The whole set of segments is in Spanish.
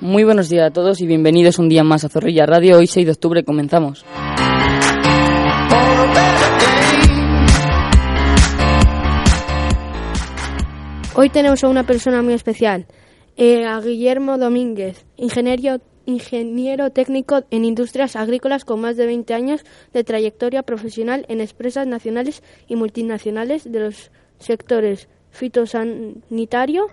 Muy buenos días a todos y bienvenidos un día más a Zorrilla Radio. Hoy 6 de octubre comenzamos. Hoy tenemos a una persona muy especial, eh, a Guillermo Domínguez, ingeniero, ingeniero técnico en industrias agrícolas con más de 20 años de trayectoria profesional en empresas nacionales y multinacionales de los sectores fitosanitario,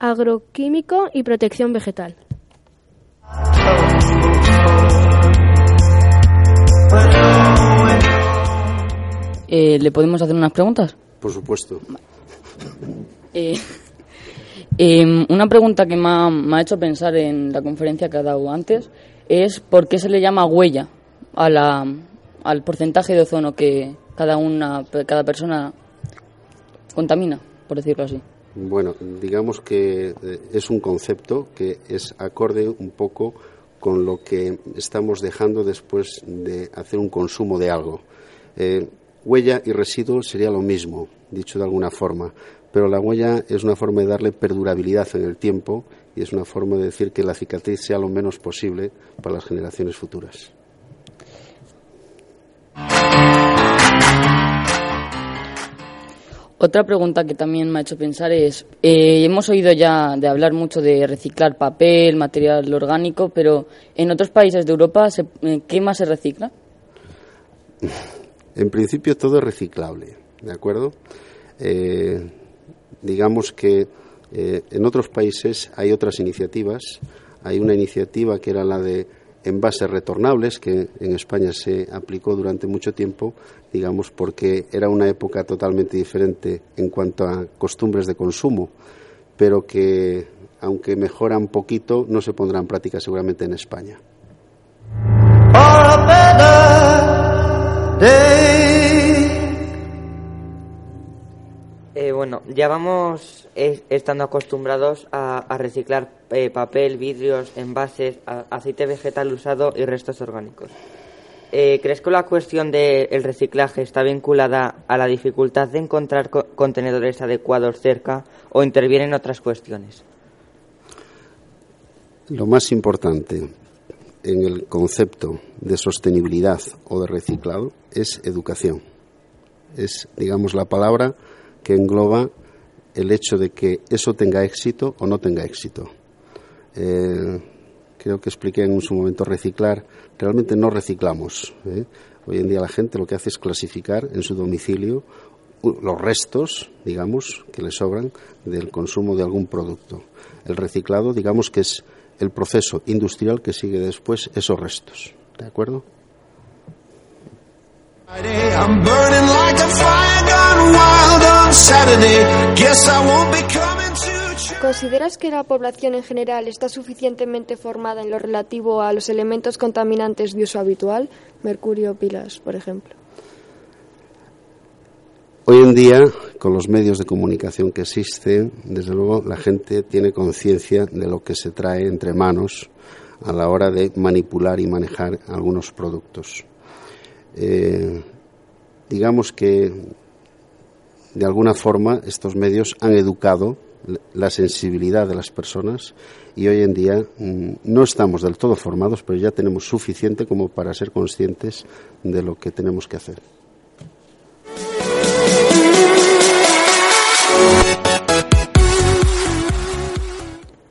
agroquímico y protección vegetal. Eh, ¿Le podemos hacer unas preguntas? Por supuesto. Eh, em, una pregunta que me ha, me ha hecho pensar en la conferencia que ha dado antes es por qué se le llama huella a la, al porcentaje de ozono que cada una cada persona contamina, por decirlo así. Bueno, digamos que eh, es un concepto que es acorde un poco con lo que estamos dejando después de hacer un consumo de algo. Eh, huella y residuo sería lo mismo, dicho de alguna forma, pero la huella es una forma de darle perdurabilidad en el tiempo y es una forma de decir que la cicatriz sea lo menos posible para las generaciones futuras. Otra pregunta que también me ha hecho pensar es, eh, hemos oído ya de hablar mucho de reciclar papel, material orgánico, pero en otros países de Europa, se- eh, ¿qué más se recicla? En principio todo es reciclable, ¿de acuerdo? Eh, digamos que eh, en otros países hay otras iniciativas. Hay una iniciativa que era la de envases retornables, que en España se aplicó durante mucho tiempo, digamos, porque era una época totalmente diferente en cuanto a costumbres de consumo, pero que, aunque mejora un poquito, no se pondrá en práctica seguramente en España. Bueno, ya vamos eh, estando acostumbrados a, reciclar eh, papel, vidrios, envases, aceite vegetal usado y restos orgánicos. Eh, ¿Crees que la cuestión del reciclaje está vinculada a la dificultad de encontrar co- contenedores adecuados cerca o intervienen otras cuestiones? Lo más importante en el concepto de sostenibilidad o de reciclado es educación. Es, digamos, la palabra que engloba el hecho de que eso tenga éxito o no tenga éxito. Eh, creo que expliqué en su momento reciclar. Realmente no reciclamos. ¿eh? Hoy en día la gente lo que hace es clasificar en su domicilio los restos, digamos, que le sobran del consumo de algún producto. El reciclado, digamos que es el proceso industrial que sigue después esos restos. ¿De acuerdo? ¿Consideras que la población en general está suficientemente formada en lo relativo a los elementos contaminantes de uso habitual? Mercurio, pilas, por ejemplo. Hoy en día, con los medios de comunicación que existen, desde luego la gente tiene conciencia de lo que se trae entre manos a la hora de manipular y manejar algunos productos. Eh, digamos que de alguna forma estos medios han educado la sensibilidad de las personas y hoy en día mm, no estamos del todo formados, pero ya tenemos suficiente como para ser conscientes de lo que tenemos que hacer.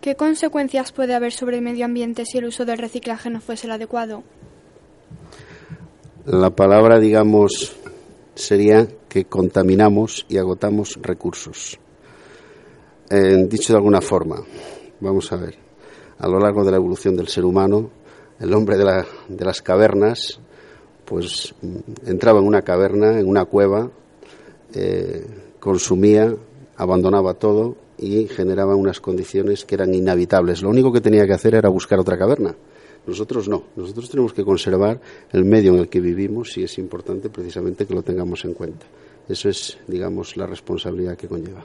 ¿Qué consecuencias puede haber sobre el medio ambiente si el uso del reciclaje no fuese el adecuado? La palabra, digamos, sería que contaminamos y agotamos recursos. Eh, dicho de alguna forma, vamos a ver, a lo largo de la evolución del ser humano, el hombre de, la- de las cavernas, pues mm, entraba en una caverna, en una cueva, eh, consumía, abandonaba todo y generaba unas condiciones que eran inhabitables. Lo único que tenía que hacer era buscar otra caverna. Nosotros no. Nosotros tenemos que conservar el medio en el que vivimos y es importante precisamente que lo tengamos en cuenta. Eso es, digamos, la responsabilidad que conlleva.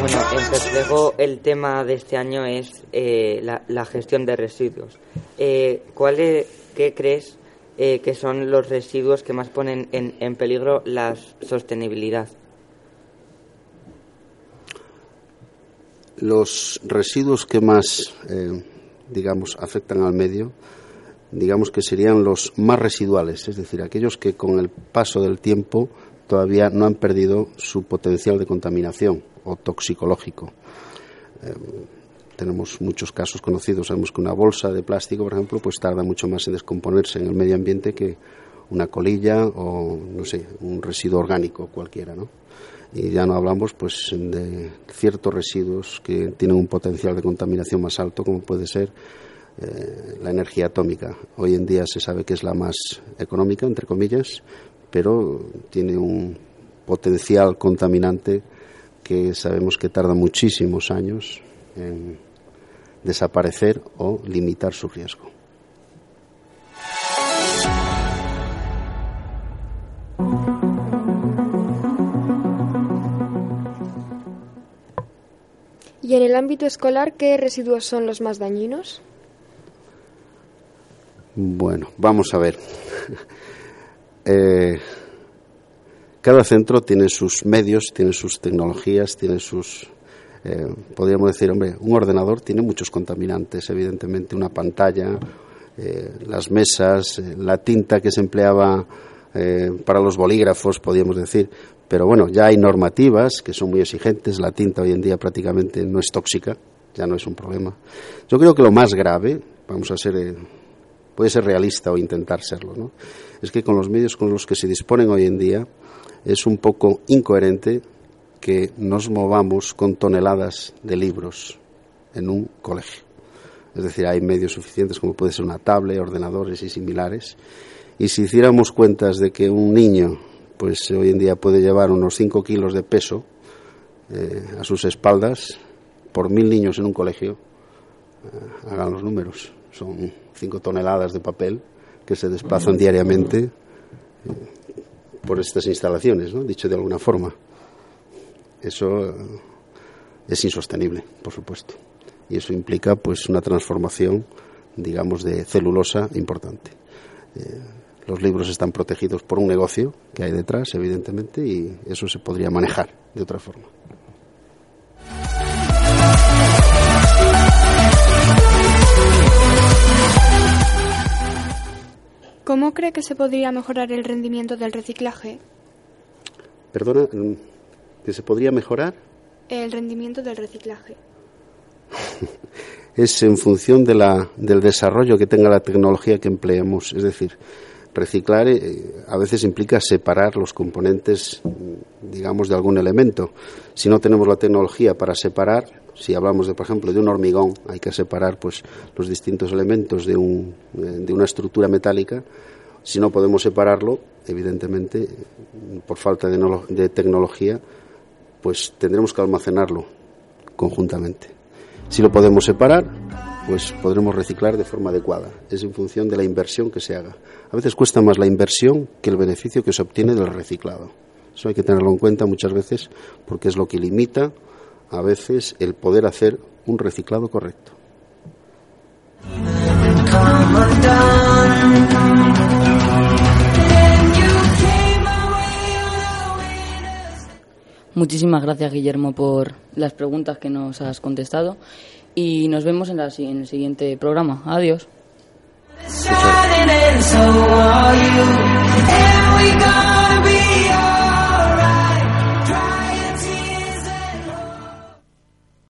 Bueno, to Reflejo el tema de este año es eh, la, la gestión de residuos. Eh, ¿cuál es- ¿Qué crees eh, que son los residuos que más ponen en, en peligro la sostenibilidad? Los residuos que más, eh, digamos, afectan al medio, digamos que serían los más residuales, es decir, aquellos que con el paso del tiempo todavía no han perdido su potencial de contaminación o toxicológico. Eh, tenemos muchos casos conocidos, sabemos que una bolsa de plástico, por ejemplo, pues tarda mucho más en descomponerse en el medio ambiente que una colilla o, no sé, un residuo orgánico cualquiera, ¿no? y ya no hablamos pues de ciertos residuos que tienen un potencial de contaminación más alto como puede ser eh, la energía atómica hoy en día se sabe que es la más económica entre comillas pero tiene un potencial contaminante que sabemos que tarda muchísimos años en desaparecer o limitar su riesgo Y en el ámbito escolar, ¿qué residuos son los más dañinos? Bueno, vamos a ver. Eh, cada centro tiene sus medios, tiene sus tecnologías, tiene sus... eh, podríamos decir, hombre, un ordenador tiene muchos contaminantes, evidentemente, una pantalla, eh, las mesas, la tinta que se empleaba para los bolígrafos, podríamos decir. Pero bueno, ya hay normativas que son muy exigentes, la tinta hoy en día prácticamente no es tóxica, ya no es un problema. Yo creo que lo más grave, vamos a ser... eh, puede ser realista o intentar serlo, ¿no? Es que con los medios con los que se disponen hoy en día es un poco incoherente que nos movamos con toneladas de libros en un colegio. Es decir, hay medios suficientes como puede ser una tablet, ordenadores y similares. Y si hiciéramos cuentas de que un niño, pues hoy en día puede llevar unos 5 kilos de peso eh, a sus espaldas por mil niños en un colegio, eh, hagan los números. Son 5 toneladas de papel que se desplazan diariamente eh, por estas instalaciones, ¿no? dicho de alguna forma. Eso es insostenible, por supuesto. Y eso implica pues una transformación, digamos, de celulosa importante. Los libros están protegidos por un negocio que hay detrás, evidentemente, y eso se podría manejar de otra forma. ¿Cómo cree que se podría mejorar el rendimiento del reciclaje? Perdona, mm, que se podría mejorar El rendimiento del reciclaje. es en función de la, del desarrollo que tenga la tecnología que empleemos. Es decir, reciclar eh, a veces implica separar los componentes, digamos, de algún elemento. Si no tenemos la tecnología para separar, si hablamos, de, por ejemplo, de un hormigón, hay que separar pues, los distintos elementos de, un, eh, de una estructura metálica. Si no podemos separarlo, evidentemente, por falta de, de tecnología, pues tendremos que almacenarlo conjuntamente. Si lo podemos separar, pues podremos reciclar de forma adecuada. Es en función de la inversión que se haga. A veces cuesta más la inversión que el beneficio que se obtiene del reciclado. Eso hay que tenerlo en cuenta muchas veces porque es lo que limita a veces el poder hacer un reciclado correcto. Muchísimas gracias, Guillermo, por las preguntas que nos has contestado. Y nos vemos en, la en el siguiente programa. Adiós.